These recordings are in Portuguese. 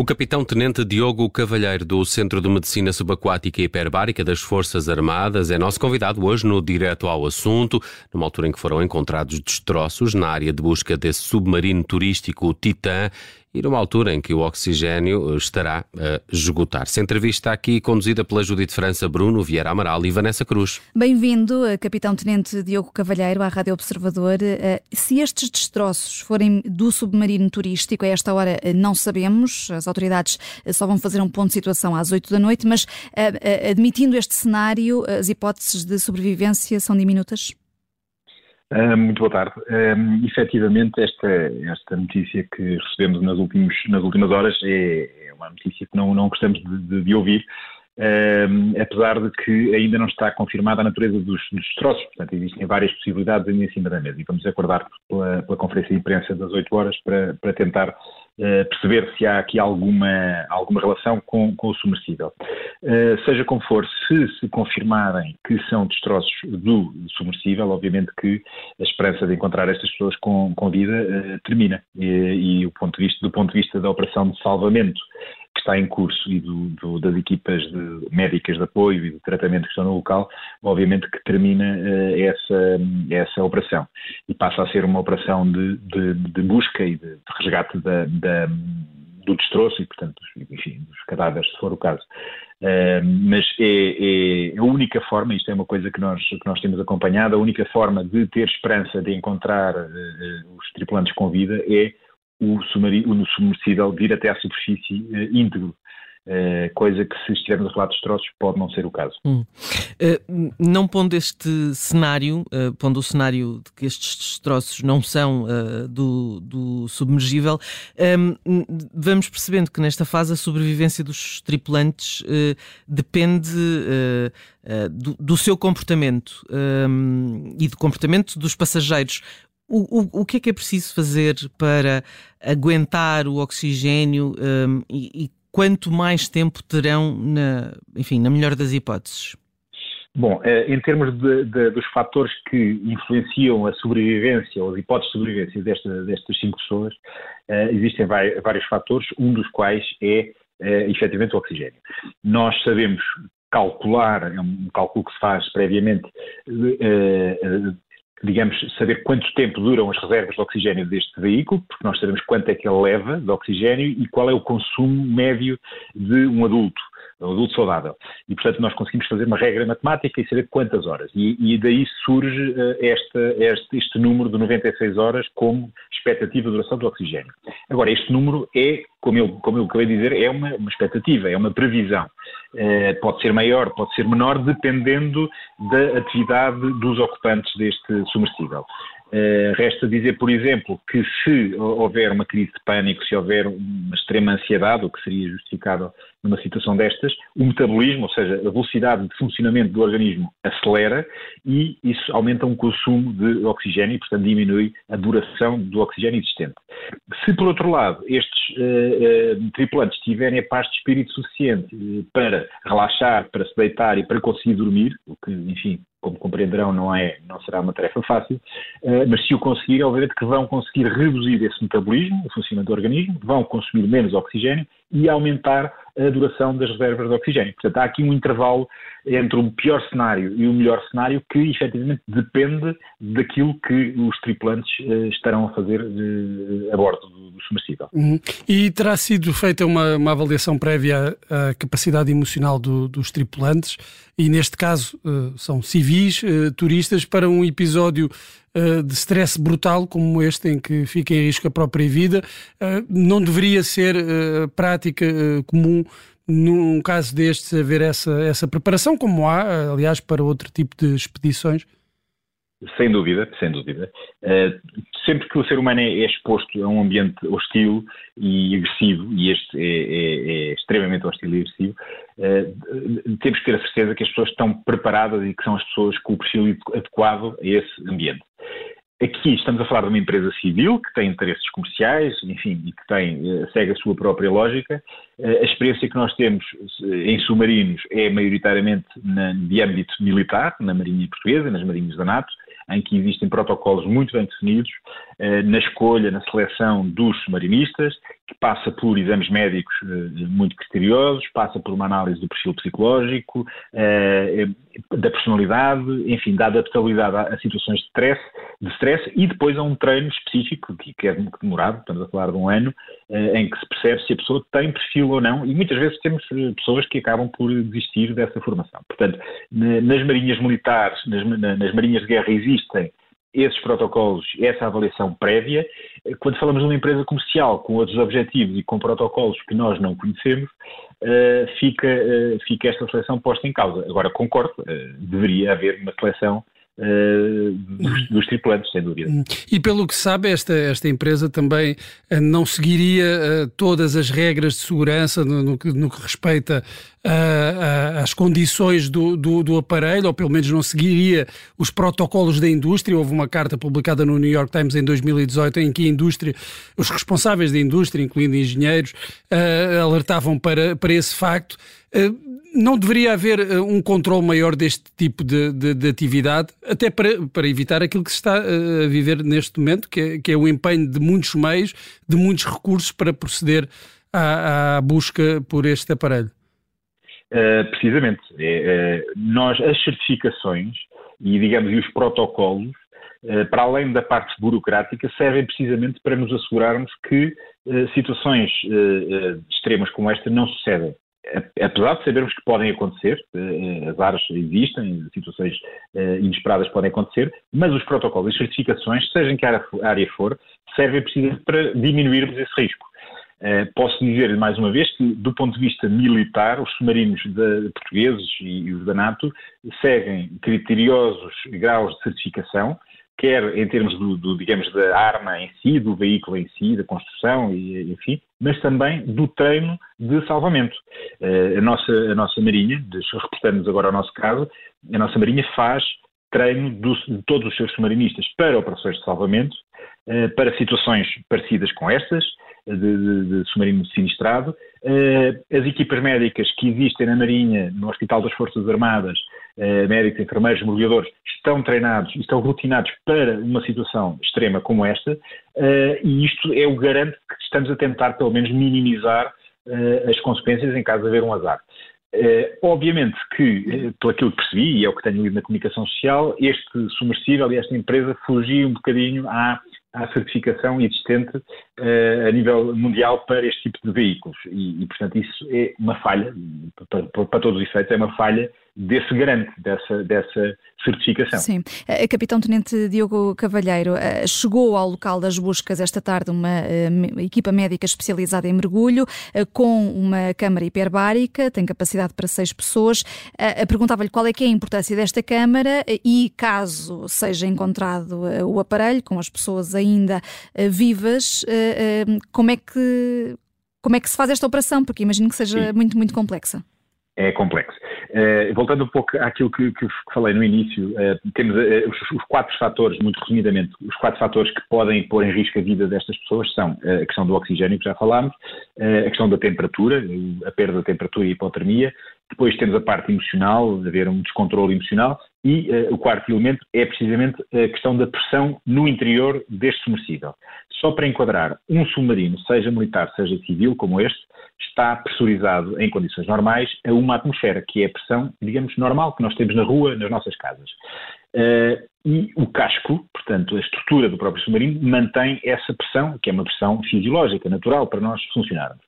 O capitão-tenente Diogo Cavalheiro, do Centro de Medicina Subaquática e Hiperbárica das Forças Armadas, é nosso convidado hoje no Direto ao Assunto, numa altura em que foram encontrados destroços na área de busca desse submarino turístico Titã e numa altura em que o oxigênio estará a esgotar-se. Entrevista aqui conduzida pela Judite França, Bruno Vieira Amaral e Vanessa Cruz. Bem-vindo, eh, Capitão-Tenente Diogo Cavalheiro, à Rádio Observador. Eh, se estes destroços forem do submarino turístico, a esta hora eh, não sabemos, as autoridades só vão fazer um ponto de situação às 8 da noite, mas admitindo este cenário, as hipóteses de sobrevivência são diminutas? Uh, muito boa tarde. Uh, efetivamente, esta, esta notícia que recebemos nas, últimos, nas últimas horas é, é uma notícia que não, não gostamos de, de, de ouvir, uh, apesar de que ainda não está confirmada a natureza dos, dos destroços. Portanto, existem várias possibilidades ainda em cima da mesa e vamos acordar pela, pela conferência de imprensa das 8 horas para, para tentar Uh, perceber se há aqui alguma, alguma relação com, com o submersível. Uh, seja como for, se se confirmarem que são destroços do submersível, obviamente que a esperança de encontrar estas pessoas com, com vida uh, termina. E, e o ponto de vista, do ponto de vista da operação de salvamento está em curso e do, do, das equipas de, médicas de apoio e de tratamento que estão no local, obviamente que termina uh, essa, essa operação e passa a ser uma operação de, de, de busca e de, resgate da, da, do destroço e, portanto, enfim, dos cadáveres, se for o caso. Uh, mas é, é, a única forma, isto é uma coisa que nós, que nós temos acompanhado, a única forma de ter esperança de encontrar uh, os tripulantes com vida é o, submarino, o submersível vir até à superfície uh, íntegro. Uh, coisa que, se estivermos a falar de destroços, pode não ser o caso. Hum. Uh, não pondo este cenário, uh, pondo o cenário de que estes destroços não são do, do, submergível, um, vamos percebendo que nesta fase a sobrevivência dos tripulantes depende do, do, seu comportamento um, e do comportamento dos passageiros. O, o, o que é que é preciso fazer para aguentar o oxigênio um, e, e, quanto mais tempo terão, na, enfim, na melhor das hipóteses? Bom, eh, em termos de, de, dos fatores que influenciam a sobrevivência ou as hipóteses de sobrevivência desta, destas cinco pessoas, uh, existem vários fatores, um dos quais é uh, efetivamente o oxigênio. Nós sabemos calcular, é um cálculo que se faz previamente, digamos, saber quanto tempo duram as reservas de oxigênio deste veículo, porque nós sabemos quanto é que ele leva de oxigênio e qual é o consumo médio de um adulto, um adulto saudável. E, portanto, nós conseguimos fazer uma regra matemática e saber quantas horas. E, e daí surge uh, esta, este, este número de 96 horas como expectativa de duração do oxigênio. Agora, este número é, como eu, como eu acabei de dizer, é uma, uma expectativa, é uma previsão. Uh, pode ser maior, pode ser menor, dependendo da atividade dos ocupantes deste submersível. Uh, resta dizer, por exemplo, que se houver uma crise de pânico, se houver uma extrema ansiedade, o que seria justificável numa situação destas, o metabolismo, ou seja, a velocidade de funcionamento do organismo acelera e isso aumenta o um consumo de oxigênio e, portanto, diminui a duração do oxigênio existente. Se, por outro lado, estes uh, uh, tripulantes tiverem a paz de espírito suficiente para relaxar, para se deitar e para conseguir dormir, o que, enfim, como compreenderão, não, é, não será uma tarefa fácil, uh, mas se o conseguirem, obviamente que vão conseguir reduzir esse metabolismo, o funcionamento do organismo, vão consumir menos oxigênio e aumentar a duração das reservas de oxigênio. Portanto, há aqui um intervalo entre o pior cenário e o melhor cenário que efetivamente depende daquilo que os tripulantes uh, estarão a fazer uh, a bordo do, do submersível. Uhum. E terá sido feita uma, uma avaliação prévia à capacidade emocional do, dos tripulantes e neste caso uh, são civis, turistas, para um episódio de stress brutal como este, em que fica em risco a própria vida, não deveria ser prática comum num caso destes haver essa, essa preparação, como há, aliás, para outro tipo de expedições? Sem dúvida, sem dúvida. Uh, sempre que o ser humano é, exposto a um ambiente hostil e agressivo, e este é, é, é extremamente hostil e agressivo, uh, temos que ter a certeza que as pessoas estão preparadas e que são as pessoas com o perfil adequado a esse ambiente. Aqui estamos a falar de uma empresa civil que tem interesses comerciais, enfim, e que tem, eh, segue a sua própria lógica. A experiência que nós temos em submarinos é maioritariamente na, de âmbito militar, na Marinha Portuguesa, nas Marinhas da NATO, em que existem protocolos muito bem definidos na escolha, na seleção dos submarinistas, passa por exames médicos uh, muito criteriosos, passa por uma análise do perfil psicológico, uh, da personalidade, enfim, da adaptabilidade a, situações de stress, de stress e depois a um treino específico, que, é demorado, estamos a falar de um ano, em que se percebe se a pessoa tem perfil ou não, e muitas vezes temos pessoas que acabam por desistir dessa formação. Portanto, nas marinhas militares, nas, nas marinhas de guerra existem esses protocolos, essa avaliação prévia. Quando falamos de uma empresa comercial com outros objetivos e com protocolos que nós não conhecemos, uh, fica, uh, fica esta seleção posta em causa. Agora, concordo, deveria haver uma seleção dos, dos, tripulantes, sem dúvida. E pelo que sabe, esta, esta empresa também não seguiria todas as regras de segurança no, no, no que respeita às condições do, do, do, aparelho, ou pelo menos não seguiria os protocolos da indústria. Houve uma carta publicada no New York Times em 2018 em que a indústria, os responsáveis da indústria, incluindo engenheiros, alertavam para, para esse facto. Não deveria haver uh, um controle maior deste tipo de, de, de, atividade, até para, para evitar aquilo que se está uh, a viver neste momento, que é, que é o empenho de muitos meios, de muitos recursos para proceder à, à busca por este aparelho? Uh, precisamente. É, nós, as certificações e, digamos, e os protocolos, para além da parte burocrática, servem precisamente para nos assegurarmos que situações extremas como esta não sucedem apesar de sabermos que podem acontecer, eh, as áreas existem, situações eh, inesperadas podem acontecer, mas os protocolos e certificações, seja em que área for, servem precisamente para diminuirmos esse risco. Eh, posso dizer mais uma vez que, do ponto de vista militar, os submarinos de, portugueses e os da NATO seguem criteriosos graus de certificação quer em termos do, do, digamos, da arma em si, do veículo em si, da construção, e, enfim, mas também do treino de salvamento. Uh, a, nossa, a nossa Marinha, reportando-nos agora ao nosso caso, a nossa Marinha faz treino do, de todos os seus submarinistas para operações de salvamento, uh, para situações parecidas com estas, de, de, de submarino sinistrado. Uh, as equipas médicas que existem na Marinha, no Hospital das Forças Armadas, uh, médicos, enfermeiros, mergulhadores, estão treinados e estão rotinados para uma situação extrema como esta, uh, e isto é o garante que estamos a tentar, pelo menos, minimizar as consequências em caso de haver um azar. Uh, obviamente que, uh, pelo aquilo que percebi, e é o que tenho lido na comunicação social, este submersível e esta empresa fugia um bocadinho à à certificação existente uh, a nível mundial para este tipo de veículos. E, e portanto, isso é uma falha, para, para, todos os efeitos, é uma falha desse garante, dessa, dessa certificação. Sim. A Capitão Tenente Diogo Cavalheiro eh, chegou ao local das buscas esta tarde uma uh, equipa médica especializada em mergulho com uma câmara hiperbárica, tem capacidade para seis pessoas. Perguntava-lhe qual é que é a importância desta câmara e caso seja encontrado o aparelho com as pessoas ainda vivas, como é que como é que se faz esta operação? Porque imagino que seja Sim. muito, muito complexa. É complexo. Uh, voltando um pouco àquilo que, que falei no início, uh, temos uh, os, os, quatro fatores, muito resumidamente, os quatro fatores que podem pôr em risco a vida destas pessoas são a questão do oxigênio, que já falámos, a questão da temperatura, a perda da temperatura e a hipotermia, depois temos a parte emocional, haver um descontrole emocional, e o quarto elemento é precisamente a questão da pressão no interior deste submersível. Só para enquadrar, um submarino, seja militar, seja civil, como este, está pressurizado em condições normais a uma atmosfera, que é a pressão, digamos, normal que nós temos na rua, nas nossas casas. Uh, e o casco, portanto, a estrutura do próprio submarino, mantém essa pressão, que é uma pressão fisiológica, natural, para nós funcionarmos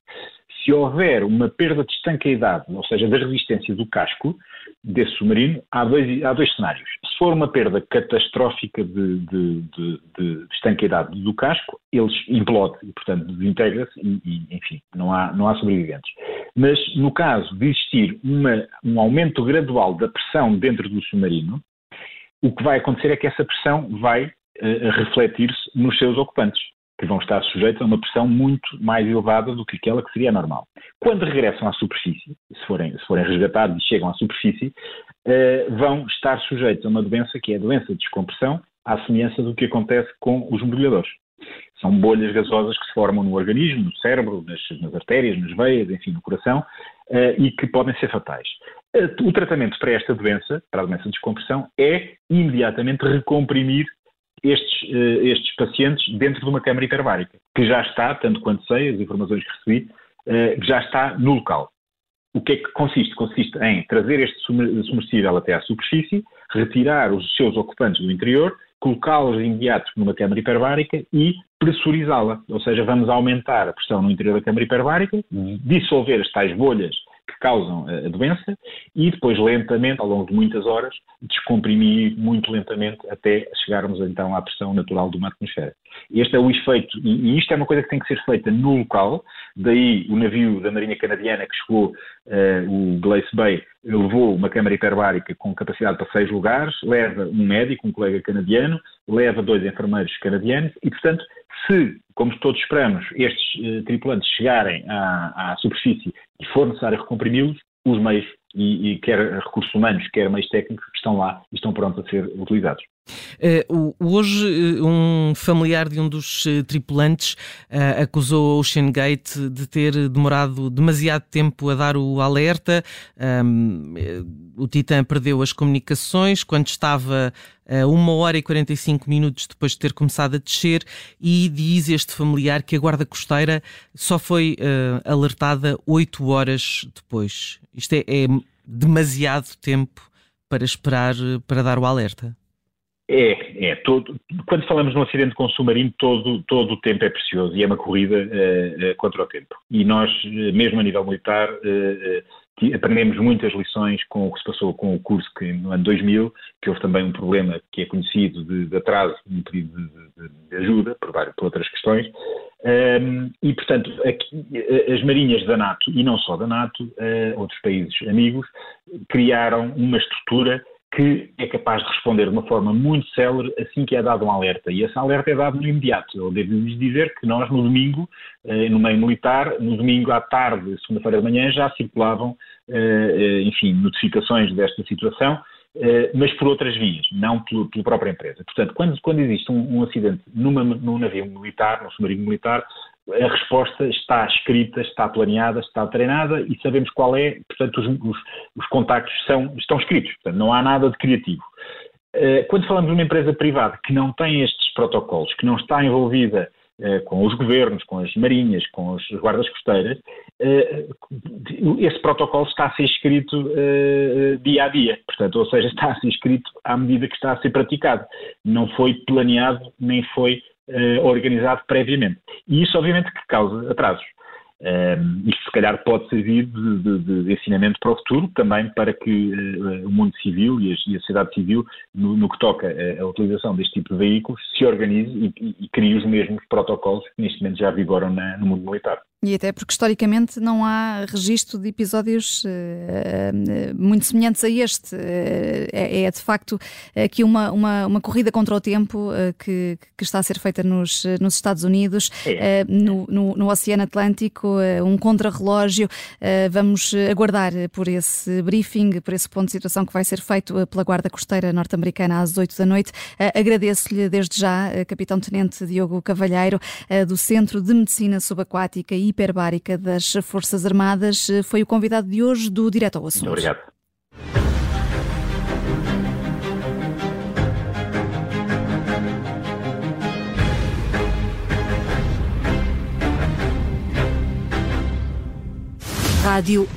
se houver uma perda de estanqueidade, ou seja, da resistência do casco desse submarino, há dois, há dois cenários. Se for uma perda catastrófica de, de, de, de estanqueidade do casco, ele implode e, portanto, desintegra-se e, e, enfim, não há, não há sobreviventes. Mas no caso de existir uma, um aumento gradual da pressão dentro do submarino, o que vai acontecer é que essa pressão vai uh, refletir-se nos seus ocupantes que vão estar sujeitos a uma pressão muito mais elevada do que aquela que seria normal. Quando regressam à superfície, se forem, se forem resgatados e chegam à superfície, uh, vão estar sujeitos a uma doença que é a doença de descompressão, à semelhança do que acontece com os mergulhadores. São bolhas gasosas que se formam no organismo, no cérebro, nas, nas artérias, nas veias, enfim, no coração, uh, e que podem ser fatais. Uh, o tratamento para esta doença, para a doença de descompressão, é imediatamente recomprimir estes, uh, estes pacientes dentro de uma câmara hiperbárica. que já está, tanto quanto sei, as informações que recebi, que já está no local. O que é que consiste? Consiste em trazer este submersível até à superfície, retirar os seus ocupantes do interior, colocá-los de imediato numa câmara hiperbárica e pressurizá-la. Ou seja, vamos aumentar a pressão no interior da câmara hiperbárica, dissolver as tais bolhas que causam a doença e depois lentamente, ao longo de muitas horas, descomprimir muito lentamente até chegarmos então à pressão natural de uma atmosfera. Este é o efeito, e isto é uma coisa que tem que ser feita no local, daí o navio da Marinha Canadiana que chegou, uh, o Glace Bay, levou uma câmara hiperbárica com capacidade para seis lugares, leva um médico, um colega canadiano, leva dois enfermeiros canadianos e, portanto, se, como todos esperamos, estes uh, tripulantes chegarem à, à superfície e for necessário recomprimi-los, os meios, e, e, quer recursos humanos, quer meios técnicos, estão lá e estão prontos a ser utilizados. Uh, hoje, eh, um familiar de um dos uh, tripulantes uh, acusou Ocean Gate de ter demorado demasiado tempo a dar o alerta. Um, o Titan perdeu as comunicações quando estava a 1 hora e 45 minutos depois de ter começado a descer, e diz este familiar que a guarda costeira só foi alertada 8 horas depois. Isto é, é demasiado tempo para esperar para dar o alerta. É, é. Todo, quando falamos num acidente com submarino, todo, todo o tempo é precioso e é uma corrida uh, uh, contra o tempo. E nós, uh, mesmo a nível militar, aprendemos muitas lições com o que se passou com o curso que no ano 2000, que houve também um problema que é conhecido de, de atraso no pedido de, de, de ajuda, por, várias, por outras questões. Um, e, portanto, aqui, as marinhas da NATO, e não só da NATO, outros países amigos, criaram uma estrutura que é capaz de responder de uma forma muito célere assim que é dado um alerta. E esse alerta é dado no imediato. Eu devo-lhes dizer que nós, no domingo, eh, no meio militar, no domingo à tarde, segunda-feira de manhã, já circulavam, eh, eh, enfim, notificações desta situação, mas por outras vias, não pela, pela própria empresa. Portanto, quando, quando existe um, um acidente numa, num navio militar, num submarino militar, a resposta está escrita, está planeada, está treinada e sabemos qual é, portanto, os, os, os contactos são, estão escritos, portanto, não há nada de criativo. Eh, quando falamos de uma empresa privada que não tem estes protocolos, que não está envolvida eh, com os governos, com as marinhas, com as guardas costeiras, eh, esse protocolo está a ser escrito dia a dia, portanto, ou seja, está a ser escrito à medida que está a ser praticado. Não foi planeado, nem foi organizado previamente. E isso, obviamente, que causa atrasos. Um, isto, se calhar, pode servir de, de, de, ensinamento para o futuro, também para que uh, o mundo civil e a, e a sociedade civil, no, no que toca a, a, utilização deste tipo de veículos, se organize e, e, e crie os mesmos protocolos que neste momento já vigoram na, no mundo militar. E até porque historicamente não há registro de episódios uh, muito semelhantes a este. Uh, é, é, de facto aqui uma, uma, uma corrida contra o tempo que, que está a ser feita nos, nos Estados Unidos, é. no, no, no, Oceano Atlântico, um contrarrelógio. vamos aguardar por esse briefing, por esse ponto de situação que vai ser feito pela Guarda Costeira norte-americana às 8 da noite. Agradeço-lhe desde já, Capitão Tenente Diogo Cavalheiro, do Centro de Medicina Subaquática e hiperbárica das Forças Armadas. Foi o convidado de hoje do Direto ao Assunto. Muito obrigado. Rádio